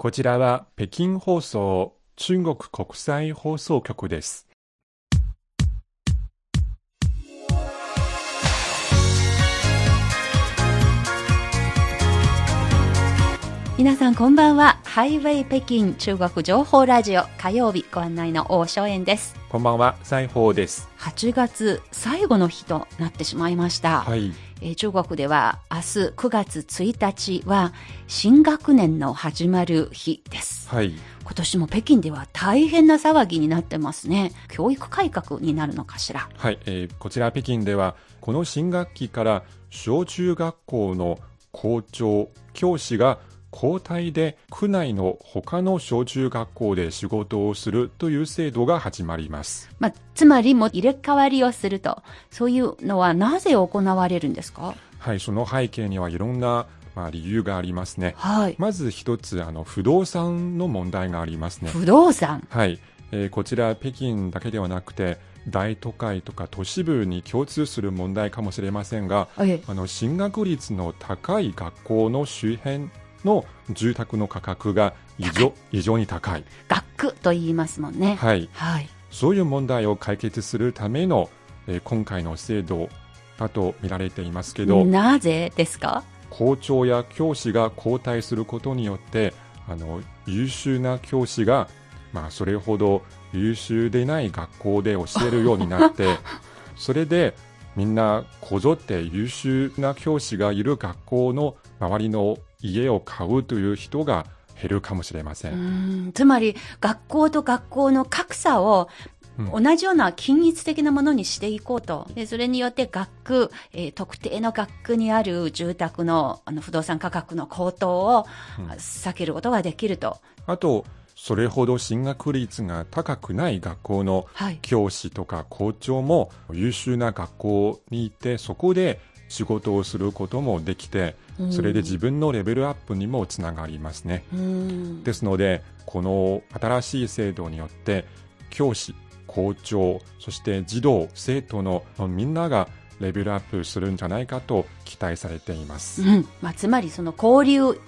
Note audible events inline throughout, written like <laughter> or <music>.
こちらは北京放送中国国際放送局です。皆さんこんばんは。ハイウェイ北京中国情報ラジオ火曜日ご案内の大正円です。こんばんは、西宝です。8月最後の日となってしまいました。はい。えー中国では明日9月1日は新学年の始まる日です。はい。今年も北京では大変な騒ぎになってますね。教育改革になるのかしら。はい、えーこちら北京では、この新学期から小中学校の校長、教師が交代で区内の他の小中学校で仕事をするという制度が始まります。まあ、つまりもう入れ替わりをすると。そういうのはなぜ行われるんですか？はい、その背景にはいろんな、まあ、理由がありますね。はい。まず一つ、あの、不動産の問題がありますね。不動産？はい、えーこちら北京だけではなくて大都会とか都市部に共通する問題かもしれませんがええあの進学率の高い学校の周辺の住宅の価格が異常異常に高い、学区と言いますもんね。はい、はい。そういう問題を解決するための、えー今回の制度だと見られていますけど、なぜですか？校長や教師が交代することによってあの優秀な教師が、まあ、それほど優秀でない学校で教えるようになって <laughs> それでみんなこぞって優秀な教師がいる学校の周りの家を買うという人が減るかもしれません。つまり学校と学校の格差をうん同じような均一的なものにしていこうと。でそれによって学区、えー特定の学区にある住宅のあの不動産価格の高騰をうん避けることができると。あとそれほど進学率が高くない学校のはい。教師とか校長も優秀な学校に行ってそこで仕事をすることもできてうん。それで自分のレベルアップにもつながりますね。ですのでこの新しい制度によって教師校長そして児童生徒のみんながレベルアップするんじゃないかと期待されています、うん。まあ、つまりその交流、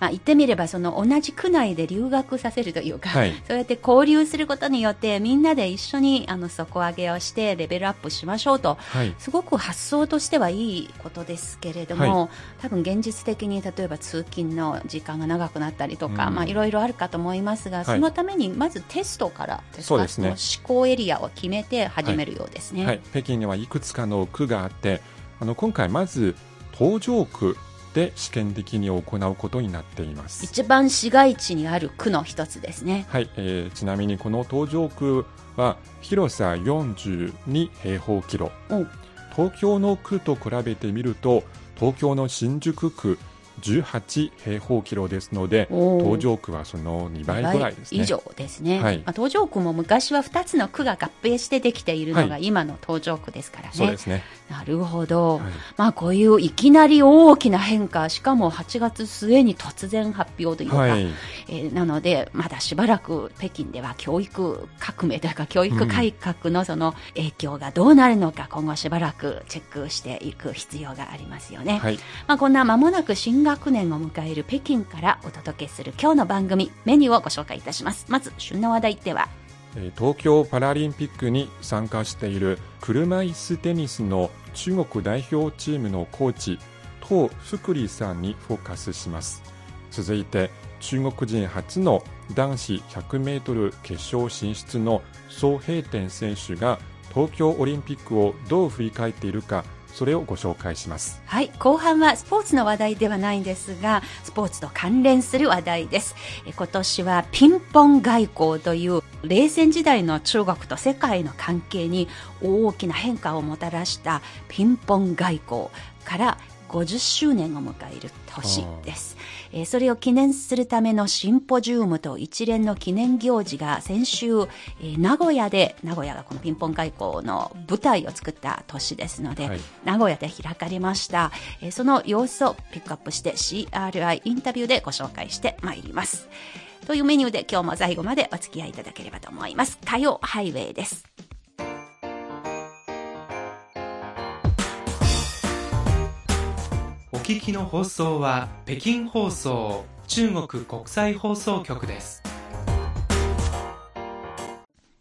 まあ、言ってみればその同じ区内で留学させるというか、はい。そうやって交流することによってみんなで一緒にあの底上げをしてレベルアップしましょうとはい。すごく発想としてはいいことですけれども、は多分現実的に例えば通勤の時間が長くなったりとか、うん。まあいろいろあるかと思いますが、い。そのためにまずテストからですかそうですね。その思考エリアを決めて始めるようですね。はい、北京にはいくつかの区があってあの今回まず東城区で試験的に行うことになっています。一番市街地にある区の一つですね。はい、えーちなみにこの東城区は広さ42平方キロ。うん。東京の区と比べてみると東京の新宿区18平方キロですので東城区はその2倍ぐらいですね。以上ですね、はい。まあ、東城区も昔は2つの区が合併してできているのがは今の東城区ですからね、そうですね、なるほど、はい。まあこういういきなり大きな変化しかも8月末に突然発表というか、はい。えーなのでまだしばらく北京では教育革命というか教育改革のその影響がどうなるのか今後しばらくチェックしていく必要がありますよね、はい。まあ、こんな間もなく新学年を迎える北京からお届けする今日の番組メニューをご紹介いたします。まず旬の話題ではえ東京パラリンピックに参加している車椅子テニスの中国代表チームのコーチ唐福利さんにフォーカスします。続いて中国人初の男子 100m 決勝進出の宋平天選手が東京オリンピックをどう振り返っているかそれをご紹介します。はい後半はスポーツの話題ではないんですがスポーツと関連する話題です。え今年はピンポン外交という冷戦時代の中国と世界の関係に大きな変化をもたらしたピンポン外交から50周年を迎える年です、えーそれを記念するためのシンポジウムと一連の記念行事が先週、えー名古屋で名古屋がこのピンポン外交の舞台を作った年ですので、はい。名古屋で開かれました、えーその様子をピックアップして CRI インタビューでご紹介してまいります。というメニューで今日も最後までお付き合いいただければと思います。火曜ハイウェイです聞きの放送は北京放送中国国際放送局です。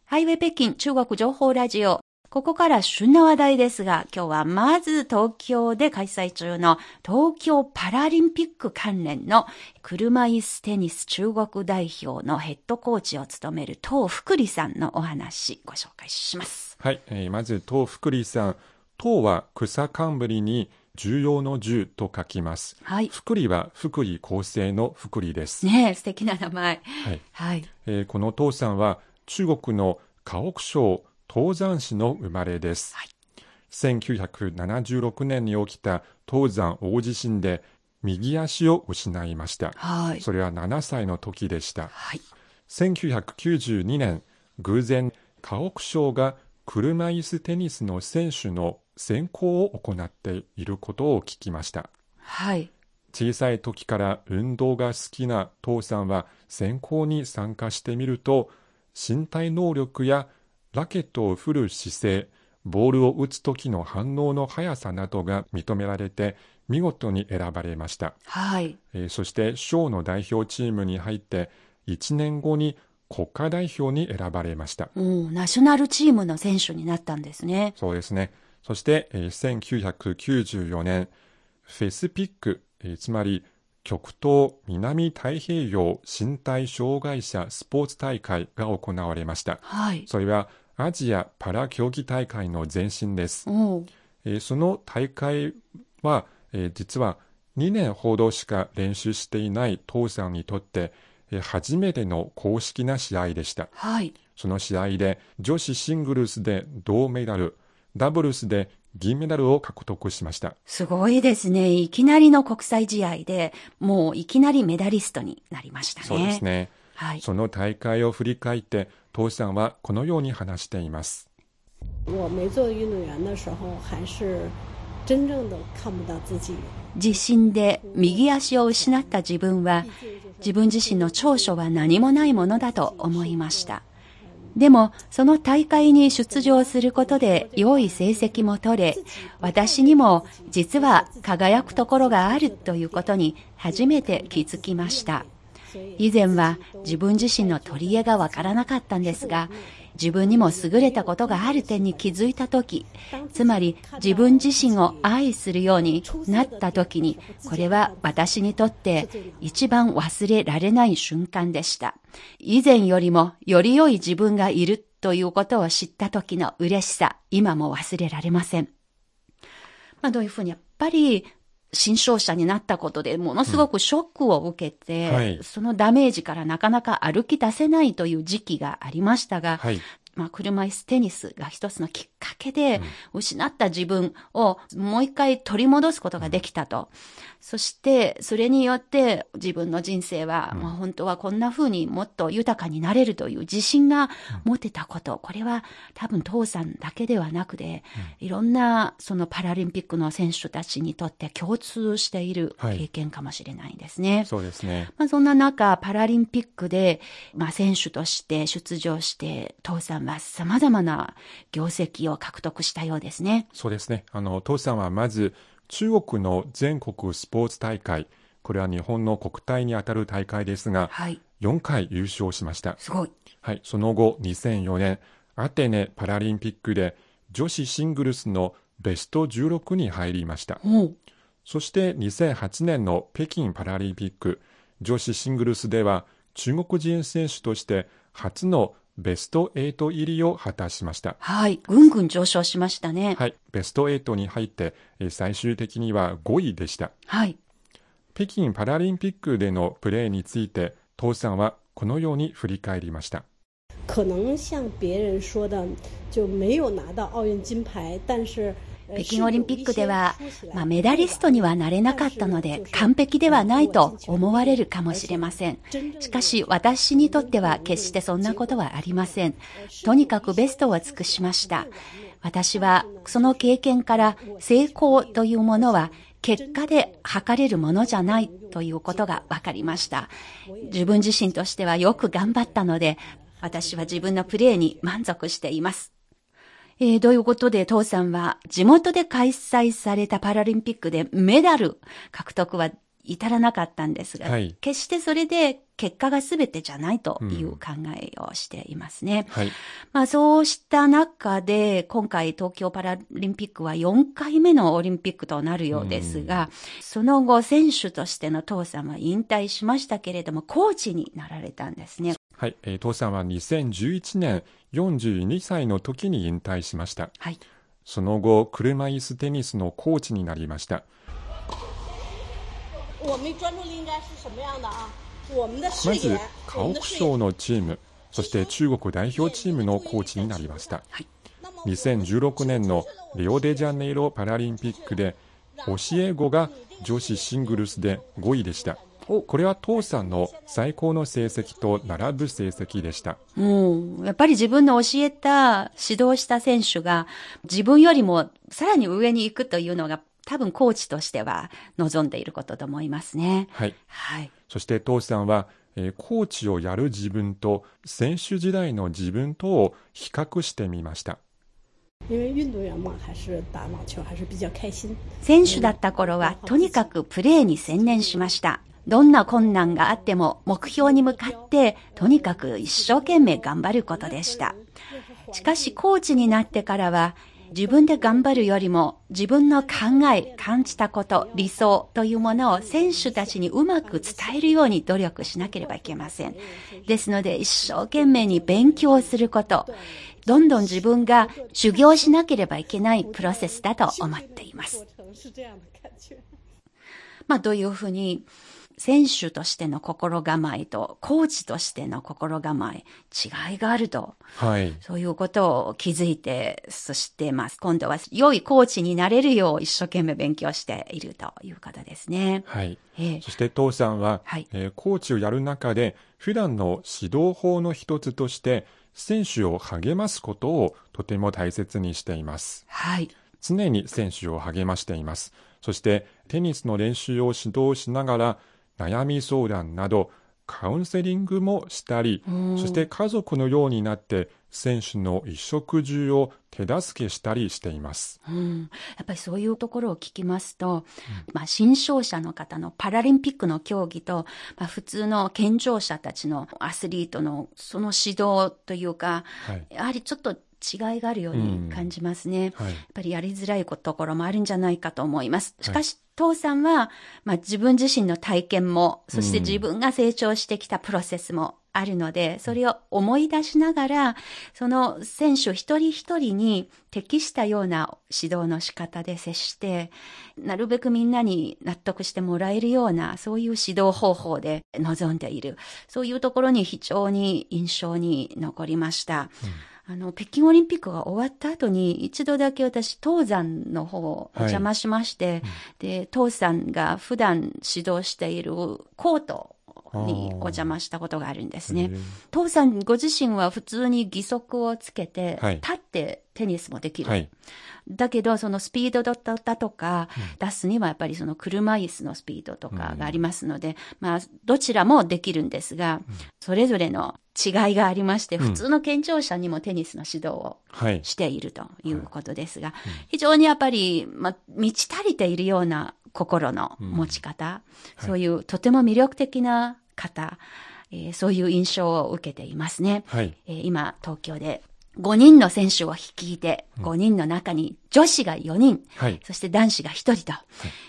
ハイウェイ北京中国情報ラジオ。ここから旬な話題ですが、今日はまず東京で開催中の東京パラリンピック関連の車椅子テニス中国代表のヘッドコーチを務める東福利さんのお話ご紹介します。はい、えーまず東福利さん。東は草冠に重要の重と書きます。はい。福利は福利厚生の福利です。ねえ、素敵な名前。はいはい。えーこの東さんは中国の河北省東山市の生まれです。はい1976年に起きた東山大地震で右足を失いました。はい。それは7歳の時でした。はい。1992年、偶然、河北省が車椅子テニスの選手の選考を行っていることを聞きました。はい。小さい時から運動が好きな父さんは選考に参加してみると身体能力やラケットを振る姿勢ボールを打つ時の反応の速さなどが認められて見事に選ばれました、はい。えーそして省の代表チームに入って1年後に国家代表に選ばれましたうん、ナショナルチームの選手になったんですね。そうですね。そして、えー1994年、フェスピック、えーつまり極東南太平洋身体障害者スポーツ大会が行われました。はい。それはアジアパラ競技大会の前身です。えーその大会は、えー実は2年ほどしか練習していない父さんにとって、えー初めての公式な試合でした。はい。その試合で女子シングルスで銅メダル、ダブルスで銀メダルを獲得しました。すごいですね。いきなりの国際試合で、もういきなりメダリストになりましたね。そうです。ね。はい。その大会を振り返って、父さんはこのように話しています。地震で右足を失った自分は、自分自身の長所は何もないものだと思いました。でも、その大会に出場することで良い成績も取れ、私にも実は輝くところがあるということに初めて気づきました。以前は自分自身の取り柄がわからなかったんですが、自分にも優れたことがある点に気づいたとき、つまり自分自身を愛するようになったときに、これは私にとって一番忘れられない瞬間でした。以前よりもより良い自分がいるということを知った時の嬉しさ、今も忘れられません。まあどういうふうにやっぱり新商者になったことでものすごくショックを受けて、うんはいそのダメージからなかなか歩き出せないという時期がありましたが、はい。まあ、車椅子テニスが一つのきっかけで、失った自分をもう一回取り戻すことができたと。そして、それによって自分の人生は、まあ本当はこんな風にもっと豊かになれるという自信が持てたこと。これは多分父さんだけではなくて、いろんなそのパラリンピックの選手たちにとって共通しているはい経験かもしれないですね。そうですね。まあ、そんな中、パラリンピックで、まあ、選手として出場して、父さんは様々な業績を獲得したようですね。そうですね。あの、父さんはまず、中国の全国スポーツ大会、これは日本の国体にあたる大会ですが、はい。4回優勝しました。すごい。はい、その後、2004年、アテネパラリンピックで女子シングルスのベスト16に入りました。そして2008年の北京パラリンピック女子シングルスでは中国人選手として初のベスト8入りを果たしました。はい。ぐんぐん上昇しましたね。はい、ベスト8に入ってえー最終的には5位でした。はい。北京パラリンピックでのプレーについて、父さんはこのように振り返りました。可能像别人说的，就没有拿到奥运金牌，但是。北京オリンピックではまあ、メダリストにはなれなかったので、完璧ではないと思われるかもしれません。しかし、私にとっては決してそんなことはありません。とにかくベストを尽くしました。私は、その経験から成功というものは、結果で測れるものじゃないということが分かりました。自分自身としてはよく頑張ったので、私は自分のプレーに満足しています。えー、どういうことで、父さんは地元で開催されたパラリンピックでメダル獲得は至らなかったんですが、はい決してそれで結果が全てじゃないという考えをしていますね。はい。まあそうした中で、今回東京パラリンピックは4回目のオリンピックとなるようですが、その後選手としての父さんは引退しましたけれども、コーチになられたんですね。はい。えー、父さんは2011年42歳の時に引退しました。はい。その後、車椅子テニスのコーチになりました。まず野，河。北省のチーム、そして中国代表チームのコーチになりました。はい。2016年のリオデジャネイロパラリンピックで、教え子が女子シングルスで5位でした。これは父さんの最高の成績と並ぶ成績でした。もう、やっぱり自分の教えた、指導した選手が自分よりもさらに上に行くというのが多分コーチとしては望んでいることと思いますね。はい。はい。そして父さんは、えーコーチをやる自分と選手時代の自分とを比較してみました。選手だった頃はとにかくプレーに専念しました。どんな困難があっても目標に向かってとにかく一生懸命頑張ることでした。しかしコーチになってからは自分で頑張るよりも自分の考え、感じたこと、理想というものを選手たちにうまく伝えるように努力しなければいけません。ですので一生懸命に勉強すること、どんどん自分が修行しなければいけないプロセスだと思っています。まあ、どういうふうに、選手としての心構えと、コーチとしての心構え、違いがあると、はい。そういうことを気づいて、そして、まあ、今度は良いコーチになれるよう一生懸命勉強しているということですね。はい。ええそして父さんは、はいえーコーチをやる中で、普段の指導法の一つとして、選手を励ますことをとても大切にしています。はい。常に選手を励ましています。そして、テニスの練習を指導しながら、悩み相談など、カウンセリングもしたり、そして家族のようになって、選手の衣食住を手助けしたりしています。うん、やっぱりそういうところを聞きますと、まあ、新勝者の方のパラリンピックの競技と、まあ、普通の健常者たちのアスリートのその指導というか、はい。やはりちょっと違いがあるように感じますね。はいやっぱりやりづらいところもあるんじゃないかと思います。しかし、父さんは、まあ、自分自身の体験も、そして自分が成長してきたプロセスもあるので、それを思い出しながら、その選手一人一人に適したような指導の仕方で接して、なるべくみんなに納得してもらえるような、そういう指導方法で臨んでいる。そういうところに非常に印象に残りました。あの、北京オリンピックが終わった後に、一度だけ私、東山の方をお邪魔しまして、で、東山が普段指導しているコートにお邪魔したことがあるんですね。東山ご自身は普通に義足をつけて、はい。立ってテニスもできる。はい。だけど、そのスピードだったとか、出すにはやっぱりその車椅子のスピードとかがありますので、まあ、どちらもできるんですが、それぞれの違いがありまして、普通の健常者にもテニスの指導をはい。しているということですが、非常にやっぱり、まあ、満ち足りているような心の持ち方、そういうとても魅力的な方、えーそういう印象を受けていますね。はい。えー今、東京で5人の選手を率いて、5人の中に女子が4人、はい。そして男子が1人と、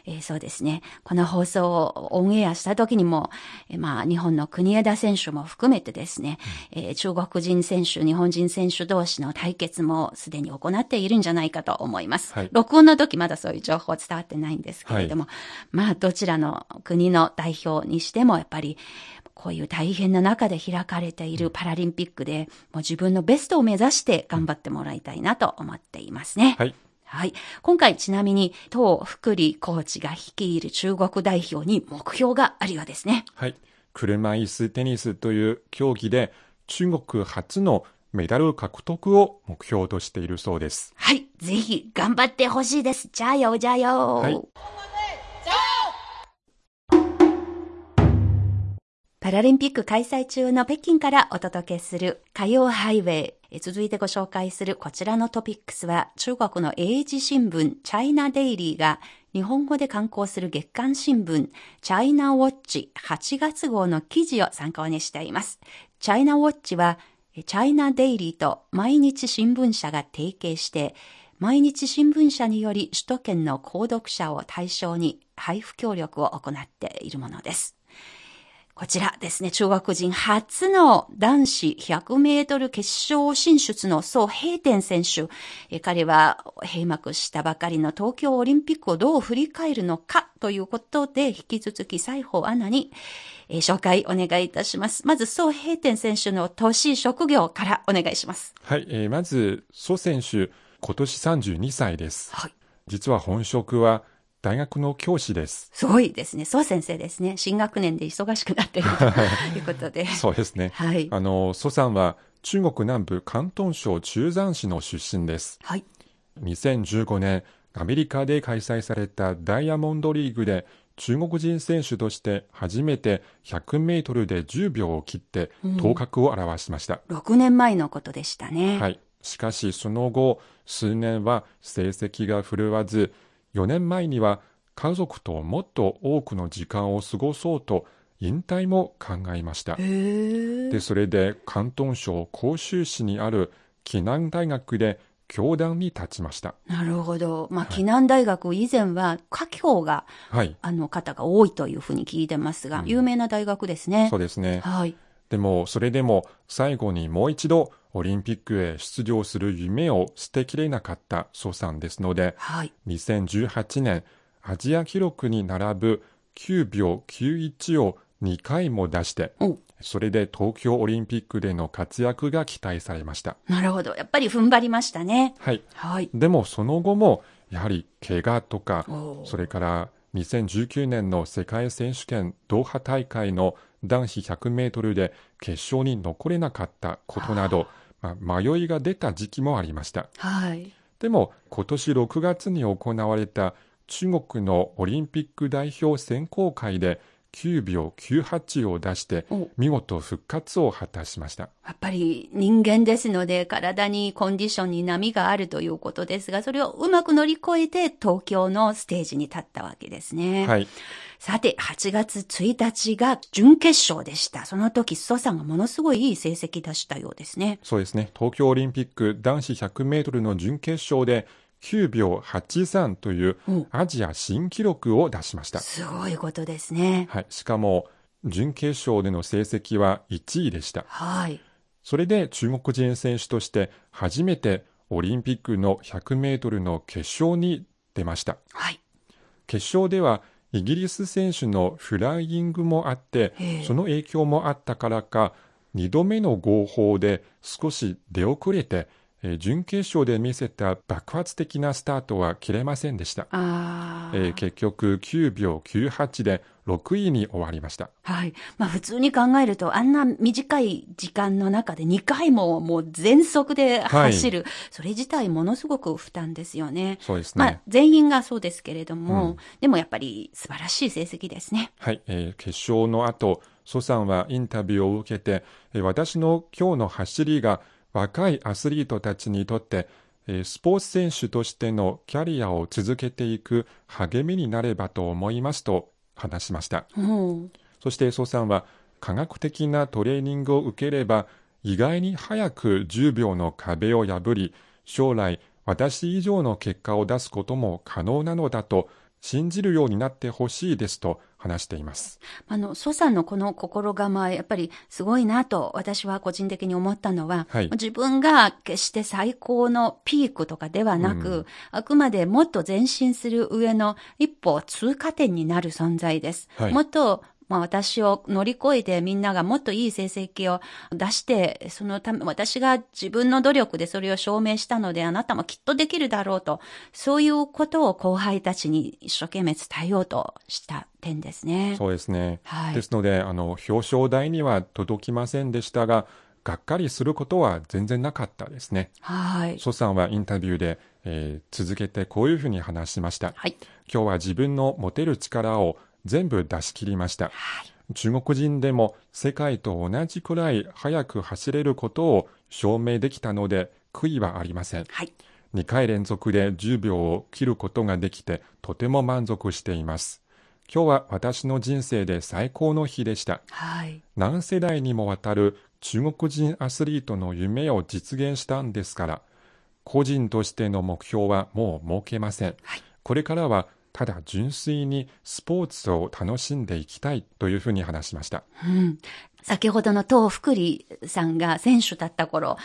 えーそうですね。この放送をオンエアした時にも、えーまあ、日本の国枝選手も含めてですね、えー中国人選手、日本人選手同士の対決もすでに行っているんじゃないかと思います。はい録音の時まだそういう情報伝わってないんですけれども、まあ、どちらの国の代表にしても、やっぱり、こういう大変な中で開かれているパラリンピックで、もう自分のベストを目指して頑張ってもらいたいなと思っていますね。はい。はい。今回ちなみに、当福利コーチが率いる中国代表に目標があるようですね。はい。車椅子テニスという競技で中国初のメダル獲得を目標としているそうです。はい。ぜひ頑張ってほしいです。じゃあよ、じゃあよ。はいパラリンピック開催中の北京からお届けする火曜ハイウェイ。続いてご紹介するこちらのトピックスは中国の英字新聞チャイナデイリーが日本語で刊行する月刊新聞チャイナウォッチ8月号の記事を参考にしています。チャイナウォッチはチャイナデイリーと毎日新聞社が提携して毎日新聞社により首都圏の購読者を対象に配布協力を行っているものです。こちらですね、中国人初の男子100メートル決勝進出の宋平天選手。彼は閉幕したばかりの東京オリンピックをどう振り返るのかということで、引き続き西宝アナに、えー、紹介お願いいたします。まず、宋平天選手の年、職業からお願いします。はい、えー、まず、宋選手、今年32歳です。はい。実は本職は大学の教師です。すごいですね。そう先生ですね。新学年で忙しくなっているということで。そうですね。はい。あの、蘇さんは中国南部広東省中山市の出身です。はい。2015年、アメリカで開催されたダイヤモンドリーグで中国人選手として初めて100メートルで10秒を切って頭角を現しました。うん、6年前のことでしたね。はい。しかしその後、数年は成績が振るわず、4年前には家族ともっと多くの時間を過ごそうと引退も考えました。で、それで広東省広州市にある暨南大学で教壇に立ちました。なるほど。まあ、暨南大学以前は華僑が、はい、あの方が多いというふうに聞いてますが、うん、有名な大学ですね。そうですね。はい。でも、それでも最後にもう一度オリンピックへ出場する夢を捨てきれなかった蘇さんですので、はい、2018年アジア記録に並ぶ9秒91を2回も出して、それで東京オリンピックでの活躍が期待されました。なるほど。やっぱり踏ん張りましたね。はい。はい、でもその後も、やはり怪我とか、それから2019年の世界選手権ドーハ大会の男子100メートルで決勝に残れなかったことなど、まあ、迷いが出た時期もありました。はい。でも、今年6月に行われた中国のオリンピック代表選考会で9秒98を出して見事復活を果たしましたやっぱり人間ですので体にコンディションに波があるということですがそれをうまく乗り越えて東京のステージに立ったわけですね。はいさて、8月1日が準決勝でした。その時、蘇さんがものすごいいい成績出したようですね。そうですね。東京オリンピック男子100メートルの準決勝で9秒83というアジア新記録を出しました。すごいことですね。はい。しかも、準決勝での成績は1位でした。はい。それで中国人選手として初めてオリンピックの100メートルの決勝に出ました。はい。決勝ではイギリス選手のフライングもあって、その影響もあったからか、2度目の合法で少し出遅れて、準決勝で見せた爆発的なスタートは切れませんでした。えー、結局9秒98で6位に終わりました。はい。まあ普通に考えると、あんな短い時間の中で2回ももう全速で走る、はい、それ自体ものすごく負担ですよね。そうですね。まあ全員がそうですけれども、うん、でもやっぱり素晴らしい成績ですね。はい。えー、決勝の後、蘇さんはインタビューを受けて、私の今日の走りが若いアスリートたちにとって、スポーツ選手としてのキャリアを続けていく励みになればと思いますと話しました。うん、そして蘇さんは科学的なトレーニングを受ければ意外に早く10秒の壁を破り将来私以上の結果を出すことも可能なのだと信じるようになってほしいですと話しています。あの、蘇さんのこの心構え、やっぱりすごいなと私は個人的に思ったのは、はい、自分が決して最高のピークとかではなく、うん、あくまでもっと前進する上の一歩通過点になる存在です。はい、もっとまあ私を乗り越えてみんながもっといい成績を出して、そのため、私が自分の努力でそれを証明したので、あなたもきっとできるだろうと、そういうことを後輩たちに一生懸命伝えようとした点ですね。そうですね。はい、ですので、あの、表彰台には届きませんでしたが、がっかりすることは全然なかったですね。はい。蘇さんはインタビューで、えー、続けてこういうふうに話しました。はい。今日は自分の持てる力を全部出し切りました。はい、中国人でも世界と同じくらい速く走れることを証明できたので悔いはありません。はい。2回連続で10秒を切ることができてとても満足しています。今日は私の人生で最高の日でした。はい。何世代にもわたる中国人アスリートの夢を実現したんですから、個人としての目標はもう設けません。はいこれからはただ純粋にスポーツを楽しんでいきたいというふうに話しました。うん。先ほどの東福利さんが選手だった頃、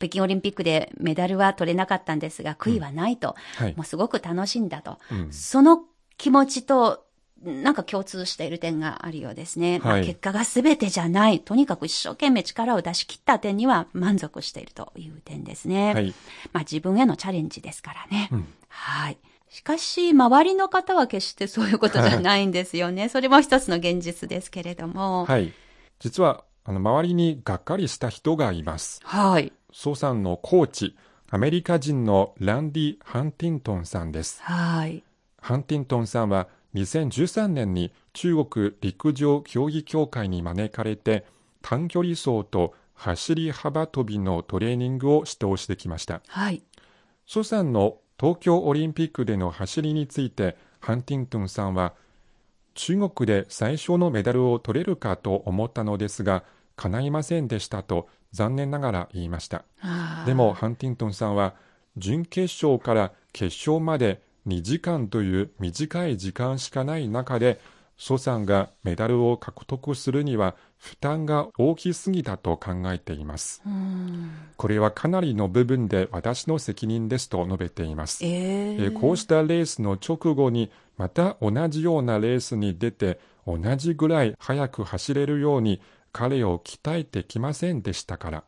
北京オリンピックでメダルは取れなかったんですが、悔いはないと。はいもうすごく楽しんだと。うんその気持ちと、なんか共通している点があるようですね。まあはい結果が全てじゃない。とにかく一生懸命力を出し切った点には満足しているという点ですね。はい。まあ自分へのチャレンジですからね。うんはい。しかし、周りの方は決してそういうことじゃないんですよね。それも一つの現実ですけれども。はい。実は、あの、周りにがっかりした人がいます。はい。ソさんのコーチ、アメリカ人のランディ・ハンティントンさんです。はい。ハンティントンさんは2013年に中国陸上競技協会に招かれて短距離走と走り幅跳びのトレーニングを指導してきました。はい。蘇さんの東京オリンピックでの走りについてハンティントンさんは中国で最初のメダルを取れるかと思ったのですが叶いませんでしたと残念ながら言いました。でも、ハンティントンさんは、準決勝から決勝まで2時間という短い時間しかない中で、蘇さんがメダルを獲得するには負担が大きすぎたと考えています。うん。これはかなりの部分で私の責任ですと述べています。えええーこうしたレースの直後にまた同じようなレースに出て同じぐらい速く走れるように彼を鍛えてきませんでしたから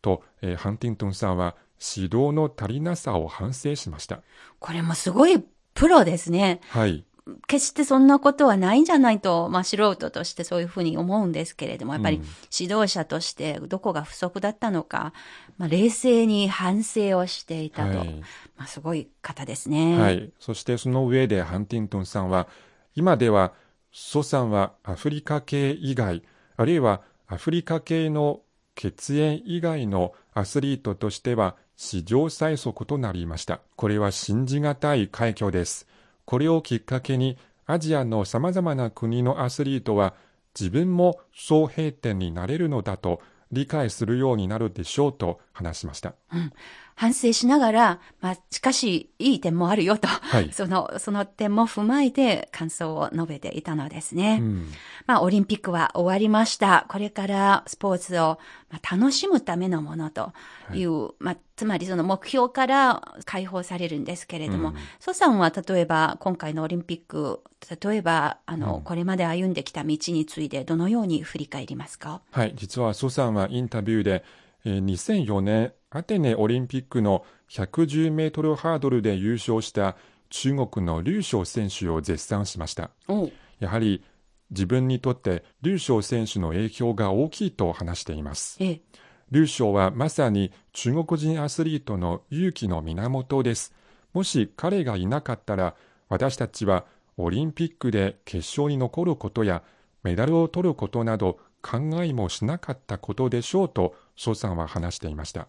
と、えーハンティントンさんは指導の足りなさを反省しました。これもすごいプロですね。はい。決してそんなことはないんじゃないと、まあ素人としてそういうふうに思うんですけれども、やっぱりうん指導者としてどこが不足だったのか、まあ冷静に反省をしていたと。はいまあすごい方ですね。はい。そしてその上でハンティントンさんは、今では、ソさんはアフリカ系以外、あるいはアフリカ系の血縁以外のアスリートとしては史上最速となりました。これは信じがたい快挙です。これをきっかけに、アジアの様々な国のアスリートは、自分も総平点になれるのだと理解するようになるでしょうと話しました。反省しながら、まあしかしいい点もあるよと、はい。その、その点も踏まえて感想を述べていたのですね。うん。まあ、オリンピックは終わりました。これからスポーツをまあ楽しむためのものという、まあ、つまりその目標から解放されるんですけれども、うん。蘇さんは例えば今回のオリンピック、例えば、あの、うん。これまで歩んできた道についてどのように振り返りますか？はい、実は蘇さんはインタビューで、えー2004年アテネオリンピックの110メートルハードルで優勝した中国の劉翔選手を絶賛しました。おやはり自分にとって劉翔選手の影響が大きいと話しています。ええ、劉翔はまさに中国人アスリートの勇気の源です。もし彼がいなかったら、私たちはオリンピックで決勝に残ることやメダルを取ることなど考えもしなかったことでしょうと、蘇さんは話していました。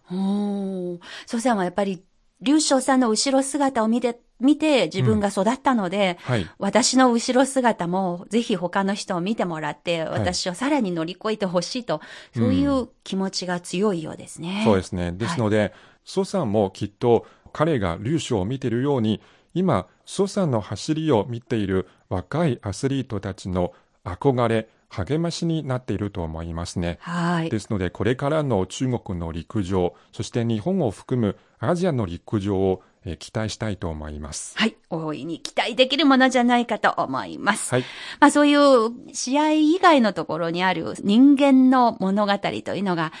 蘇さんはやっぱり、劉翔さんの後ろ姿を見て、見て自分が育ったので、はい。私の後ろ姿もぜひ他の人を見てもらって、い私をさらに乗り越えてほしいと、そういう気持ちが強いようですね。そうですね。ですので、蘇さんもきっと彼が劉翔を見ているように、今、蘇さんの走りを見ている若いアスリートたちの憧れ、励ましになっていると思いますね。はい。ですので、これからの中国の陸上、そして日本を含むアジアの陸上を、えー期待したいと思います。はい。大いに期待できるものじゃないかと思います。はい。まあそういう試合以外のところにある人間の物語というのが、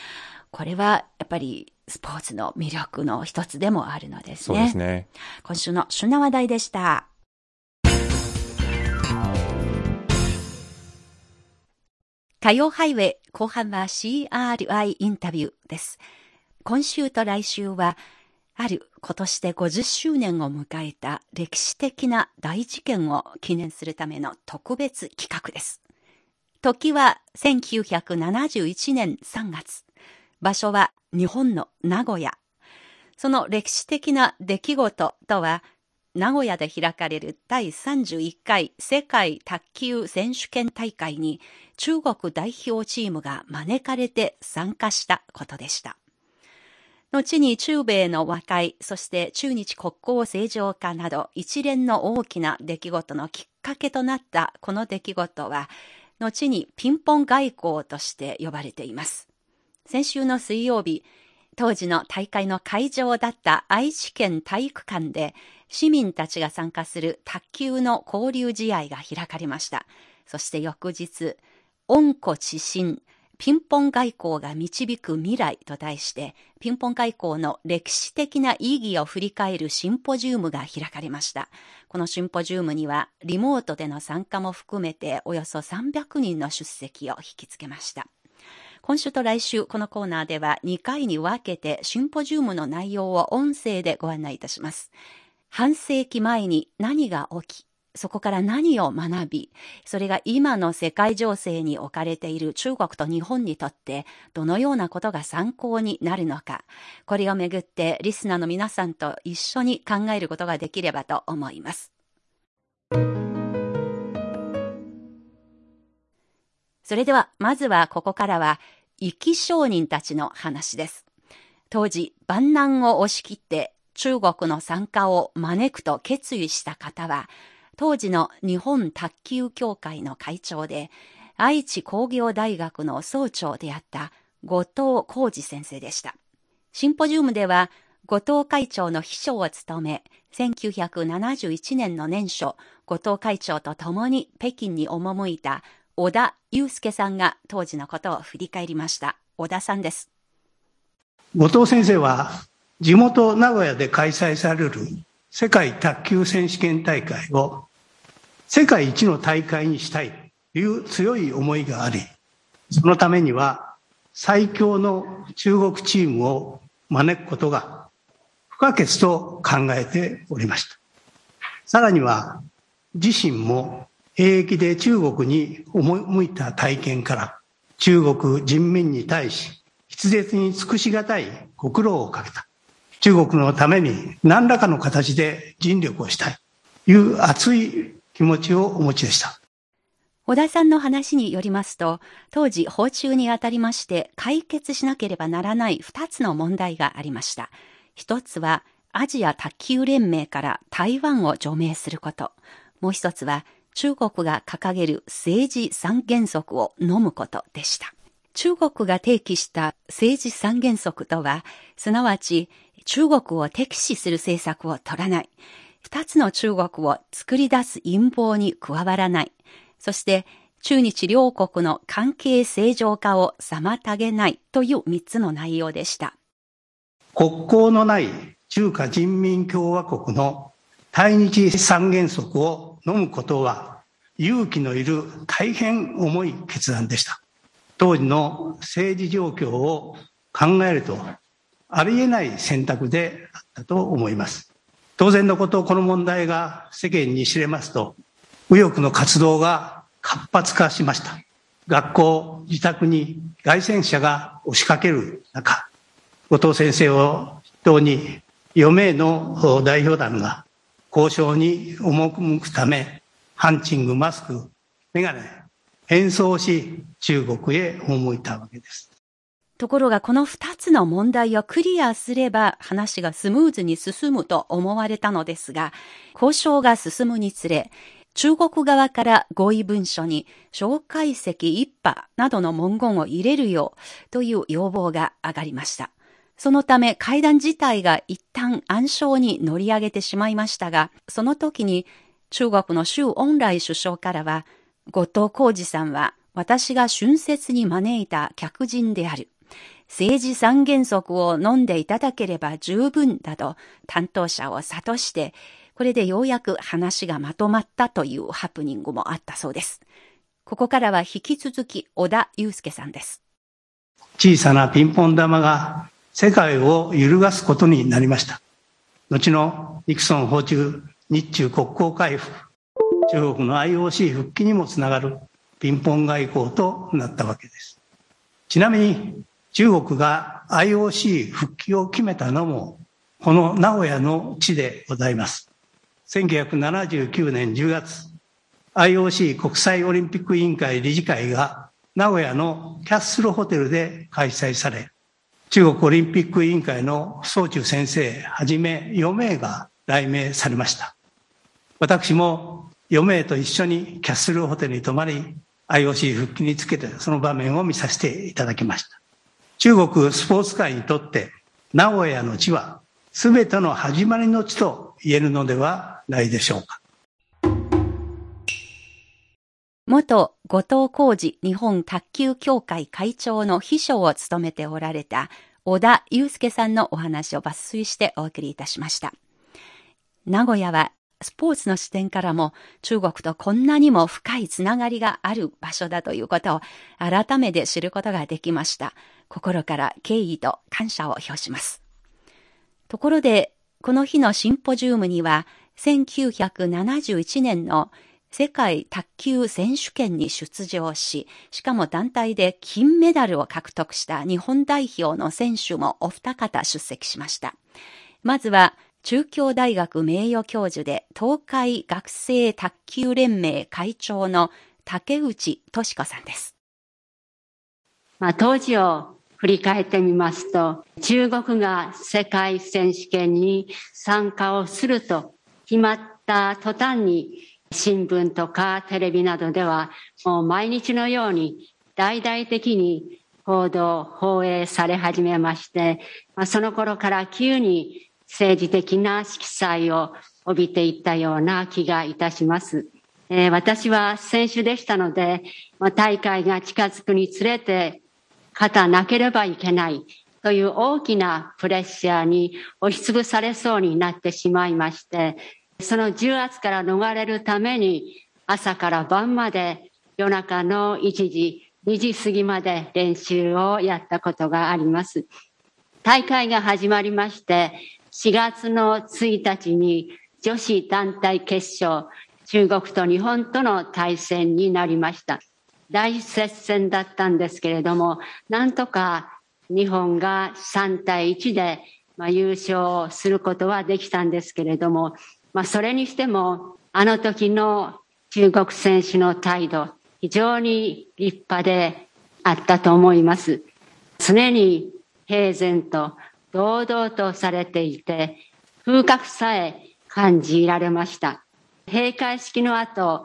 これはやっぱりスポーツの魅力の一つでもあるのですそうね。ですね。今週の旬な話題でした。火曜ハイウェイ後半は CRI インタビューです。今週と来週は、ある今年で50周年を迎えた歴史的な大事件を記念するための特別企画です。時は1971年3月。場所は日本の名古屋。その歴史的な出来事とは、名古屋で開かれる第31回世界卓球選手権大会に中国代表チームが招かれて参加したことでした。後に中米の和解、そして中日国交正常化など一連の大きな出来事のきっかけとなったこの出来事は、後にピンポン外交として呼ばれています。先週の水曜日、当時の大会の会場だった愛知県体育館で市民たちが参加する卓球の交流試合が開かれました。そして翌日、温故知新、ピンポン外交が導く未来と題して、ピンポン外交の歴史的な意義を振り返るシンポジウムが開かれました。このシンポジウムには、リモートでの参加も含めておよそ300人の出席を引きつけました。今週と来週、このコーナーでは2回に分けてシンポジウムの内容を音声でご案内いたします。半世紀前に何が起き、そこから何を学び、それが今の世界情勢に置かれている中国と日本にとってどのようなことが参考になるのか、これをめぐってリスナーの皆さんと一緒に考えることができればと思います。それでは、まずはここからは、生き商人たちの話です。当時、万難を押し切って中国の参加を招くと決意した方は、当時の日本卓球協会の会長で、愛知工業大学の総長であった後藤浩二先生でした。シンポジウムでは、後藤会長の秘書を務め、1971年の年初、後藤会長と共に北京に赴いた小田祐介さんが当時のことを振り返りました。小田さんです。後藤先生は、地元名古屋で開催される世界卓球選手権大会を世界一の大会にしたいという強い思いがあり、そのためには最強の中国チームを招くことが不可欠と考えておりました。さらには自身も兵役で中国に赴い向いた体験から中国人民に対し筆舌に尽くしがたいご苦労をかけた。中国のために何らかの形で尽力をしたいという熱い気持ちをお持ちでした。小田さんの話によりますと、当時訪中にあたりまして解決しなければならない二つの問題がありました。一つはアジア卓球連盟から台湾を除名すること。もう一つは中国が掲げる政治三原則を飲むことでした。中国が提起した政治三原則とは、すなわち中国を敵視する政策を取らない。二つの中国を作り出す陰謀に加わらない。そして、中日両国の関係正常化を妨げないという三つの内容でした。国交のない中華人民共和国の対日三原則を飲むことは勇気のいる大変重い決断でした。当時の政治状況を考えるとありえない選択であったと思います。当然のこと、この問題が世間に知れますと、右翼の活動が活発化しました。学校、自宅に外戦者が押しかける中、後藤先生を筆頭に4名の代表団が交渉に赴くため、ハンチング、マスク、メガネ、変装し中国へ赴いたわけです。ところがこの二つの問題をクリアすれば話がスムーズに進むと思われたのですが、交渉が進むにつれ、中国側から合意文書に蒋介石一派などの文言を入れるようという要望が上がりました。そのため会談自体が一旦暗礁に乗り上げてしまいましたが、その時に中国の周恩来首相からは、後藤浩二さんは私が春節に招いた客人である。政治三原則を飲んでいただければ十分だと担当者を諭して、これでようやく話がまとまったというハプニングもあったそうです。ここからは引き続き小田祐介さんです。小さなピンポン玉が世界を揺るがすことになりました。後のニクソン訪中日中国交回復、中国の IOC 復帰にもつながるピンポン外交となったわけです。ちなみに中国が IOC 復帰を決めたのもこの名古屋の地でございます。1979年10月、IOC 国際オリンピック委員会理事会が名古屋のキャッスルホテルで開催され、中国オリンピック委員会の総中先生はじめ4名が来名されました。私も4名と一緒にキャッスルホテルに泊まり、IOC 復帰につけてその場面を見させていただきました。中国スポーツ界にとって名古屋の地は全ての始まりの地と言えるのではないでしょうか。元後藤浩二日本卓球協会会長の秘書を務めておられた小田祐介さんのお話を抜粋してお送りいたしました。名古屋はスポーツの視点からも中国とこんなにも深いつながりがある場所だということを改めて知ることができました。心から敬意と感謝を表します。ところで、この日のシンポジウムには1971年の世界卓球選手権に出場し、しかも団体で金メダルを獲得した日本代表の選手もお二方出席しました。まずは、中京大学名誉教授で東海学生卓球連盟会長の竹内敏子さんです。まあ、当時を振り返ってみますと、中国が世界選手権に参加をすると決まった途端に新聞とかテレビなどではもう毎日のように大々的に報道、放映され始めまして、まあ、その頃から急に政治的な色彩を帯びていったような気がいたします。えー、私は選手でしたので、まあ、大会が近づくにつれて勝たなければいけないという大きなプレッシャーに押しつぶされそうになってしまいまして、その重圧から逃れるために朝から晩まで夜中の1時、2時過ぎまで練習をやったことがあります。大会が始まりまして、4月の1日に女子団体決勝、中国と日本との対戦になりました。大接戦だったんですけれども、なんとか日本が3対1で、まあ、優勝することはできたんですけれども、まあ、それにしても、あの時の中国選手の態度、非常に立派であったと思います。常に平然と堂々とされていて、風格さえ感じられました。閉会式の後、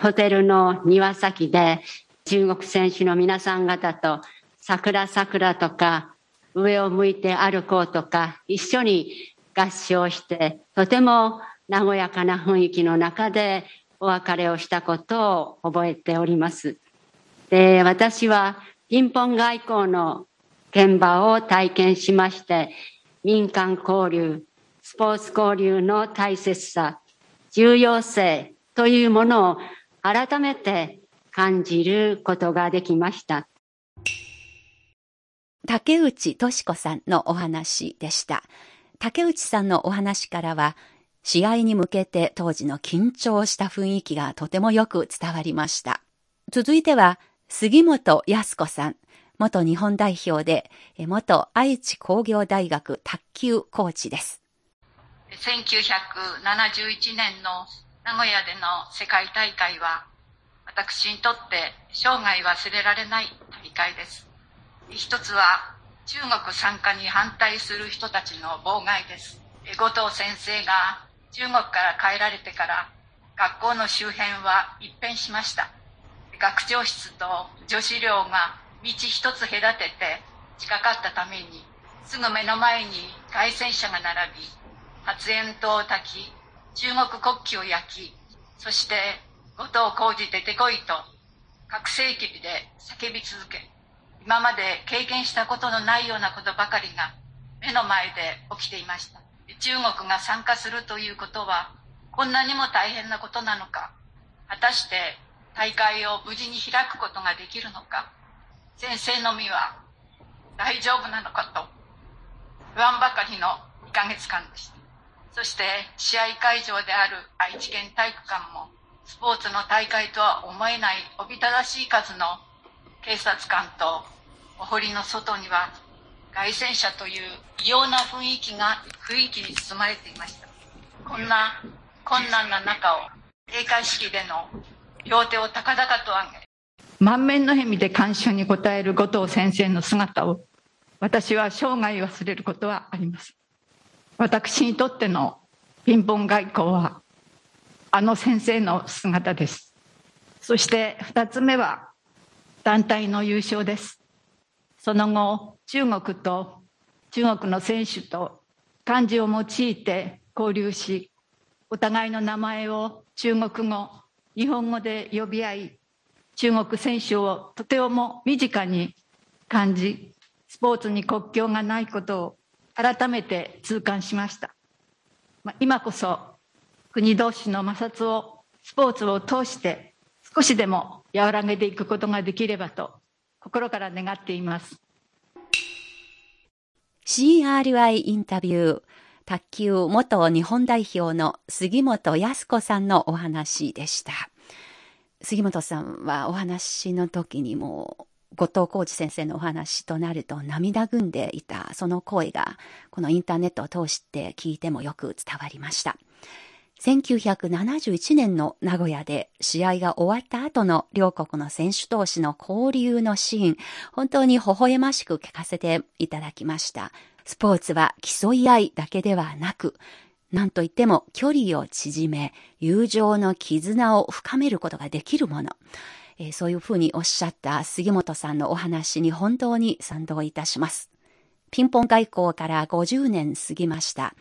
ホテルの庭先で中国選手の皆さん方と桜桜とか上を向いて歩こうとか一緒に合唱してとても和やかな雰囲気の中でお別れをしたことを覚えております。で、私はピンポン外交の現場を体験しまして、民間交流、スポーツ交流の大切さ、重要性というものを改めて感じることができました。竹内敏子さんのお話でした。竹内さんのお話からは、試合に向けて当時の緊張した雰囲気がとてもよく伝わりました。続いては、杉本康子さん、元日本代表で、元愛知工業大学卓球コーチです。1971年の名古屋での世界大会は、私にとって生涯忘れられない大会です。一つは、中国参加に反対する人たちの妨害です。後藤先生が中国から帰られてから学校の周辺は一変しました学長室と女子寮が道一つ隔てて近かったためにすぐ目の前に街宣車が並び発煙筒を焚き中国国旗を焼きそして後藤浩二出てこいと拡声機で叫び続け今まで経験したことのないようなことばかりが目の前で起きていました。中国が参加するということはこんなにも大変なことなのか果たして大会を無事に開くことができるのか先生の身は大丈夫なのかと不安ばかりの2ヶ月間でした。そして試合会場である愛知県体育館もスポーツの大会とは思えないおびただしい数の警察官とお堀の外には凱旋者という異様な雰囲気が雰囲気に包まれていました。こんな困難な中を閉会式での両手を高々と上げ満面の笑みで感謝に応える後藤先生の姿を私は生涯忘れることはあります。私にとってのピンポン外交はあの先生の姿です。そして2つ目は団体の優勝です。その後中国と中国の選手と漢字を用いて交流しお互いの名前を中国語日本語で呼び合い中国選手をとても身近に感じスポーツに国境がないことを改めて痛感しました。ま今こそ国同士の摩擦をスポーツを通して少しでも和らげていくことができればと心から願っています CRI インタビュー卓球元日本代表の杉本康子さんのお話でした。杉本さんはお話の時にも後藤浩二先生のお話となると涙ぐんでいたその声がこのインターネットを通して聞いてもよく伝わりました。1971年の名古屋で試合が終わった後の両国の選手同士の交流のシーン、本当に微笑ましく聞かせていただきました。スポーツは競い合いだけではなく、何と言っても距離を縮め、友情の絆を深めることができるもの。えー、そういうふうにおっしゃった杉本さんのお話に本当に賛同いたします。ピンポン外交から50年過ぎました。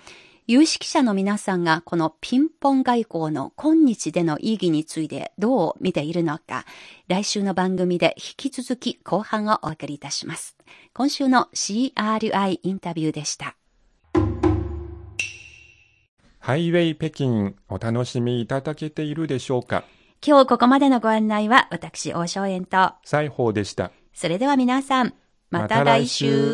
有識者の皆さんがこのピンポン外交の今日での意義についてどう見ているのか、来週の番組で引き続き後半をお送りいたします。今週の CRI インタビューでした。ハイウェイ北京お楽しみいただけているでしょうか？今日ここまでのご案内は私、大正円と西宝でした。それでは皆さん、また来週。